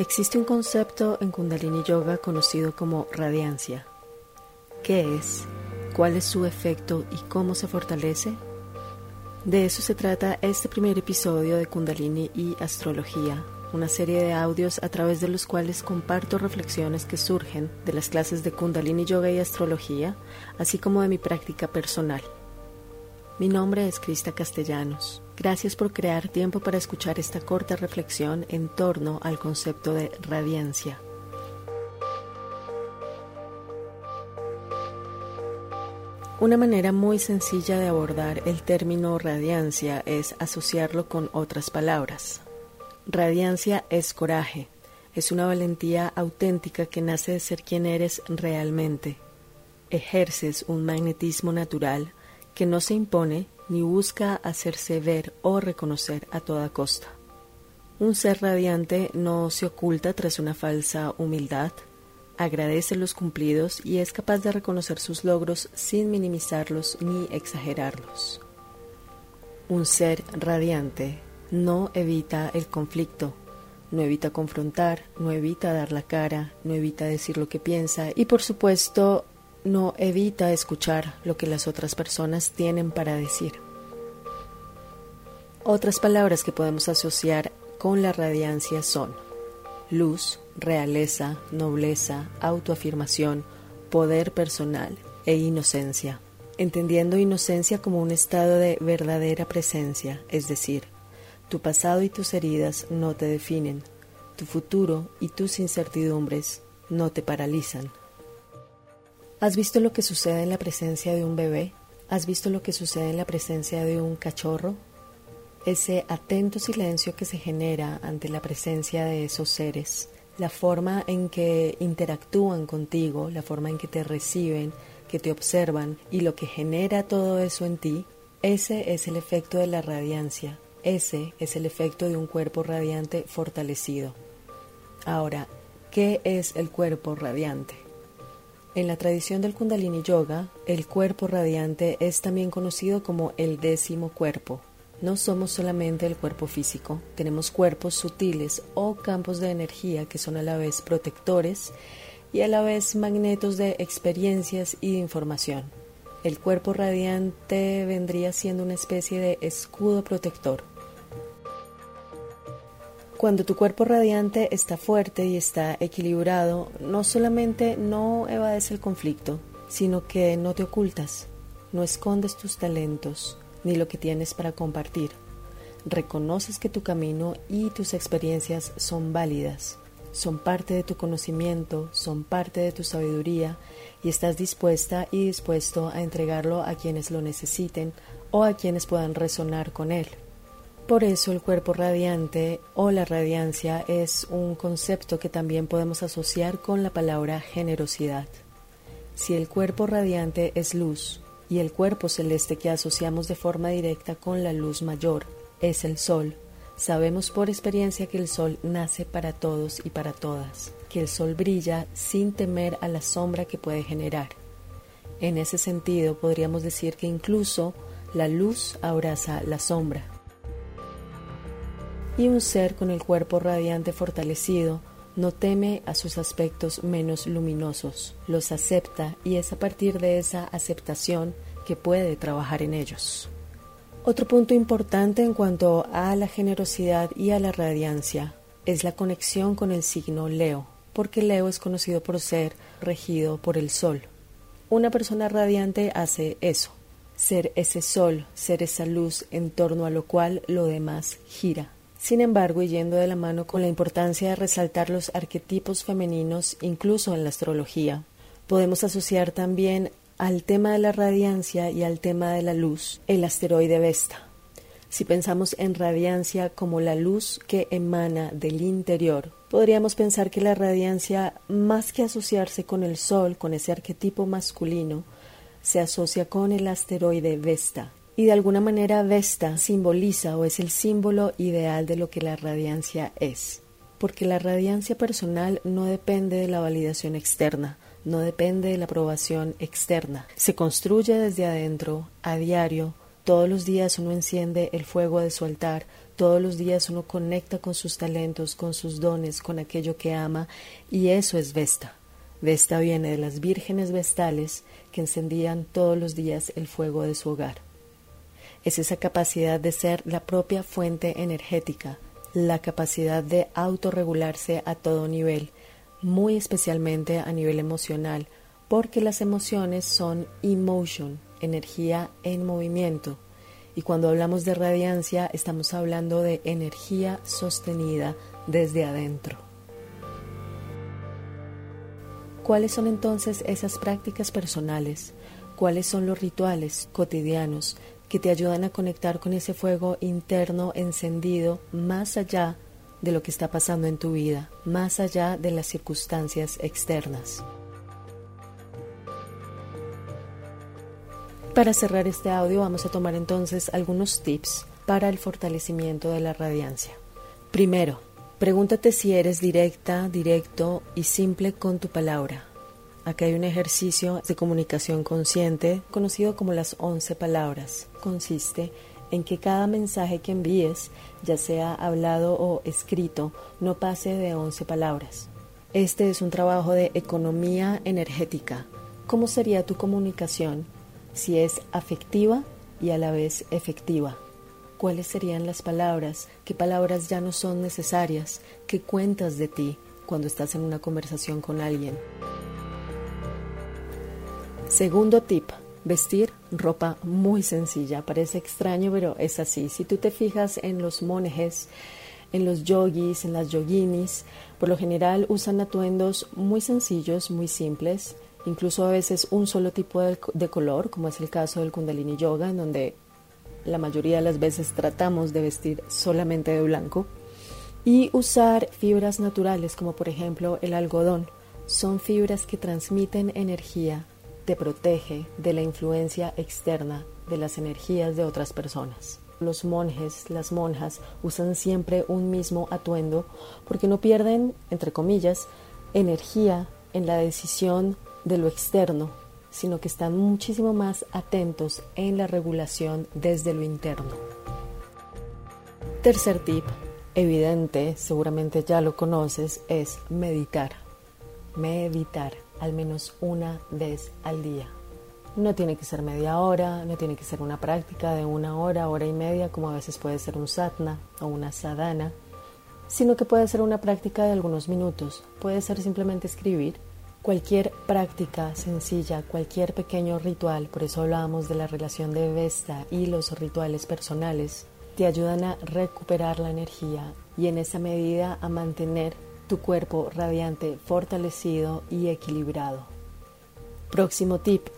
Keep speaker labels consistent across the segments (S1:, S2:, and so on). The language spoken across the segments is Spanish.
S1: Existe un concepto en Kundalini Yoga conocido como radiancia. ¿Qué es? ¿Cuál es su efecto y cómo se fortalece? De eso se trata este primer episodio de Kundalini y Astrología, una serie de audios a través de los cuales comparto reflexiones que surgen de las clases de Kundalini Yoga y Astrología, así como de mi práctica personal. Mi nombre es Crista Castellanos. Gracias por crear tiempo para escuchar esta corta reflexión en torno al concepto de radiancia. Una manera muy sencilla de abordar el término radiancia es asociarlo con otras palabras. Radiancia es coraje, es una valentía auténtica que nace de ser quien eres realmente. Ejerces un magnetismo natural que no se impone ni busca hacerse ver o reconocer a toda costa. Un ser radiante no se oculta tras una falsa humildad, agradece los cumplidos y es capaz de reconocer sus logros sin minimizarlos ni exagerarlos. Un ser radiante no evita el conflicto, no evita confrontar, no evita dar la cara, no evita decir lo que piensa y por supuesto no evita escuchar lo que las otras personas tienen para decir. Otras palabras que podemos asociar con la radiancia son luz, realeza, nobleza, autoafirmación, poder personal e inocencia, entendiendo inocencia como un estado de verdadera presencia, es decir, tu pasado y tus heridas no te definen, tu futuro y tus incertidumbres no te paralizan. ¿Has visto lo que sucede en la presencia de un bebé? ¿Has visto lo que sucede en la presencia de un cachorro? Ese atento silencio que se genera ante la presencia de esos seres, la forma en que interactúan contigo, la forma en que te reciben, que te observan y lo que genera todo eso en ti, ese es el efecto de la radiancia, ese es el efecto de un cuerpo radiante fortalecido. Ahora, ¿qué es el cuerpo radiante? En la tradición del Kundalini Yoga, el cuerpo radiante es también conocido como el décimo cuerpo. No somos solamente el cuerpo físico, tenemos cuerpos sutiles o campos de energía que son a la vez protectores y a la vez magnetos de experiencias y de información. El cuerpo radiante vendría siendo una especie de escudo protector. Cuando tu cuerpo radiante está fuerte y está equilibrado, no solamente no evades el conflicto, sino que no te ocultas, no escondes tus talentos ni lo que tienes para compartir. Reconoces que tu camino y tus experiencias son válidas, son parte de tu conocimiento, son parte de tu sabiduría y estás dispuesta y dispuesto a entregarlo a quienes lo necesiten o a quienes puedan resonar con él. Por eso el cuerpo radiante o la radiancia es un concepto que también podemos asociar con la palabra generosidad. Si el cuerpo radiante es luz y el cuerpo celeste que asociamos de forma directa con la luz mayor es el sol, sabemos por experiencia que el sol nace para todos y para todas, que el sol brilla sin temer a la sombra que puede generar. En ese sentido podríamos decir que incluso la luz abraza la sombra y un ser con el cuerpo radiante fortalecido no teme a sus aspectos menos luminosos, los acepta y es a partir de esa aceptación que puede trabajar en ellos. Otro punto importante en cuanto a la generosidad y a la radiancia es la conexión con el signo Leo, porque Leo es conocido por ser regido por el Sol. Una persona radiante hace eso, ser ese sol, ser esa luz en torno a lo cual lo demás gira. Sin embargo, y yendo de la mano con la importancia de resaltar los arquetipos femeninos incluso en la astrología, podemos asociar también al tema de la radiancia y al tema de la luz el asteroide Vesta. Si pensamos en radiancia como la luz que emana del interior, podríamos pensar que la radiancia, más que asociarse con el Sol, con ese arquetipo masculino, se asocia con el asteroide Vesta, y de alguna manera Vesta simboliza o es el símbolo ideal de lo que la radiancia es, porque la radiancia personal no depende de la validación externa, no depende de la aprobación externa, se construye desde adentro, a diario, Todos los días uno enciende el fuego de su altar, todos los días uno conecta con sus talentos, con sus dones, con aquello que ama, y eso es Vesta. Vesta viene de las vírgenes vestales que encendían todos los días el fuego de su hogar. Es esa capacidad de ser la propia fuente energética, la capacidad de autorregularse a todo nivel, muy especialmente a nivel emocional, porque las emociones son emotion, energía en movimiento. Y cuando hablamos de radiancia estamos hablando de energía sostenida desde adentro. ¿Cuáles son entonces esas prácticas personales? ¿Cuáles son los rituales cotidianos que te ayudan a conectar con ese fuego interno encendido más allá de lo que está pasando en tu vida, más allá de las circunstancias externas? Para cerrar este audio vamos a tomar entonces algunos tips para el fortalecimiento de la radiancia. Primero, pregúntate si eres directa, directo y simple con tu palabra. Aquí hay un ejercicio de comunicación consciente conocido como las 11 palabras. Consiste en que cada mensaje que envíes, ya sea hablado o escrito, no pase de 11 palabras. Este es un trabajo de economía energética. ¿Cómo sería tu comunicación si es afectiva y a la vez efectiva. ¿Cuáles serían las palabras? ¿Qué palabras ya no son necesarias? ¿Qué cuentas de ti cuando estás en una conversación con alguien? Segundo tip, vestir ropa muy sencilla. Parece extraño, pero es así. Si tú te fijas en los monjes, en los yogis, en las yoginis, por lo general usan atuendos muy sencillos, muy simples, incluso a veces un solo tipo de, color, como es el caso del Kundalini Yoga, en donde la mayoría de las veces tratamos de vestir solamente de blanco, y usar fibras naturales, como por ejemplo el algodón. Son fibras que transmiten energía, te protege de la influencia externa de las energías de otras personas. Los monjes, las monjas usan siempre un mismo atuendo porque no pierden, entre comillas, energía en la decisión de lo externo, sino que están muchísimo más atentos en la regulación desde lo interno. Tercer tip, evidente, seguramente ya lo conoces, es meditar. Meditar al menos una vez al día. No tiene que ser media hora, no tiene que ser una práctica de una hora, hora y media, como a veces puede ser un satna o una sadhana, sino que puede ser una práctica de algunos minutos. Puede ser simplemente escribir Cualquier práctica sencilla, cualquier pequeño ritual, por eso hablábamos de la relación de Vesta y los rituales personales, te ayudan a recuperar la energía y en esa medida a mantener tu cuerpo radiante, fortalecido y equilibrado. Próximo tip,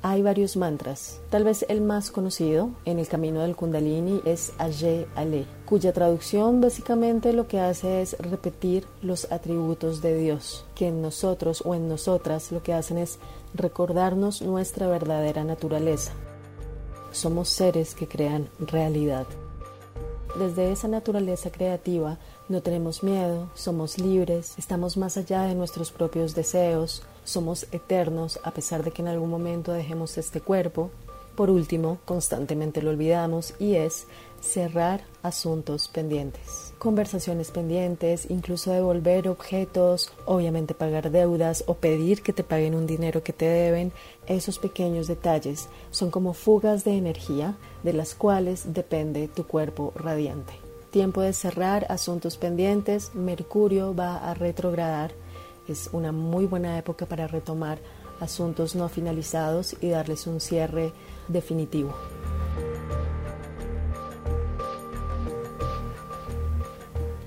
S1: hay varios mantras. Tal vez el más conocido en el camino del Kundalini es Aye Ale, cuya traducción básicamente lo que hace es repetir los atributos de Dios, que en nosotros o en nosotras lo que hacen es recordarnos nuestra verdadera naturaleza. Somos seres que crean realidad. Desde esa naturaleza creativa no tenemos miedo, somos libres, estamos más allá de nuestros propios deseos, somos eternos a pesar de que en algún momento dejemos este cuerpo. Por último, constantemente lo olvidamos y es cerrar asuntos pendientes. Conversaciones pendientes, incluso devolver objetos, obviamente pagar deudas o pedir que te paguen un dinero que te deben. Esos pequeños detalles son como fugas de energía de las cuales depende tu cuerpo radiante. Tiempo de cerrar asuntos pendientes, Mercurio va a retrogradar. Es una muy buena época para retomar asuntos no finalizados y darles un cierre definitivo.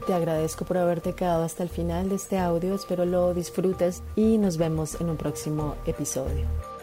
S1: Te agradezco por haberte quedado hasta el final de este audio, espero lo disfrutes y nos vemos en un próximo episodio.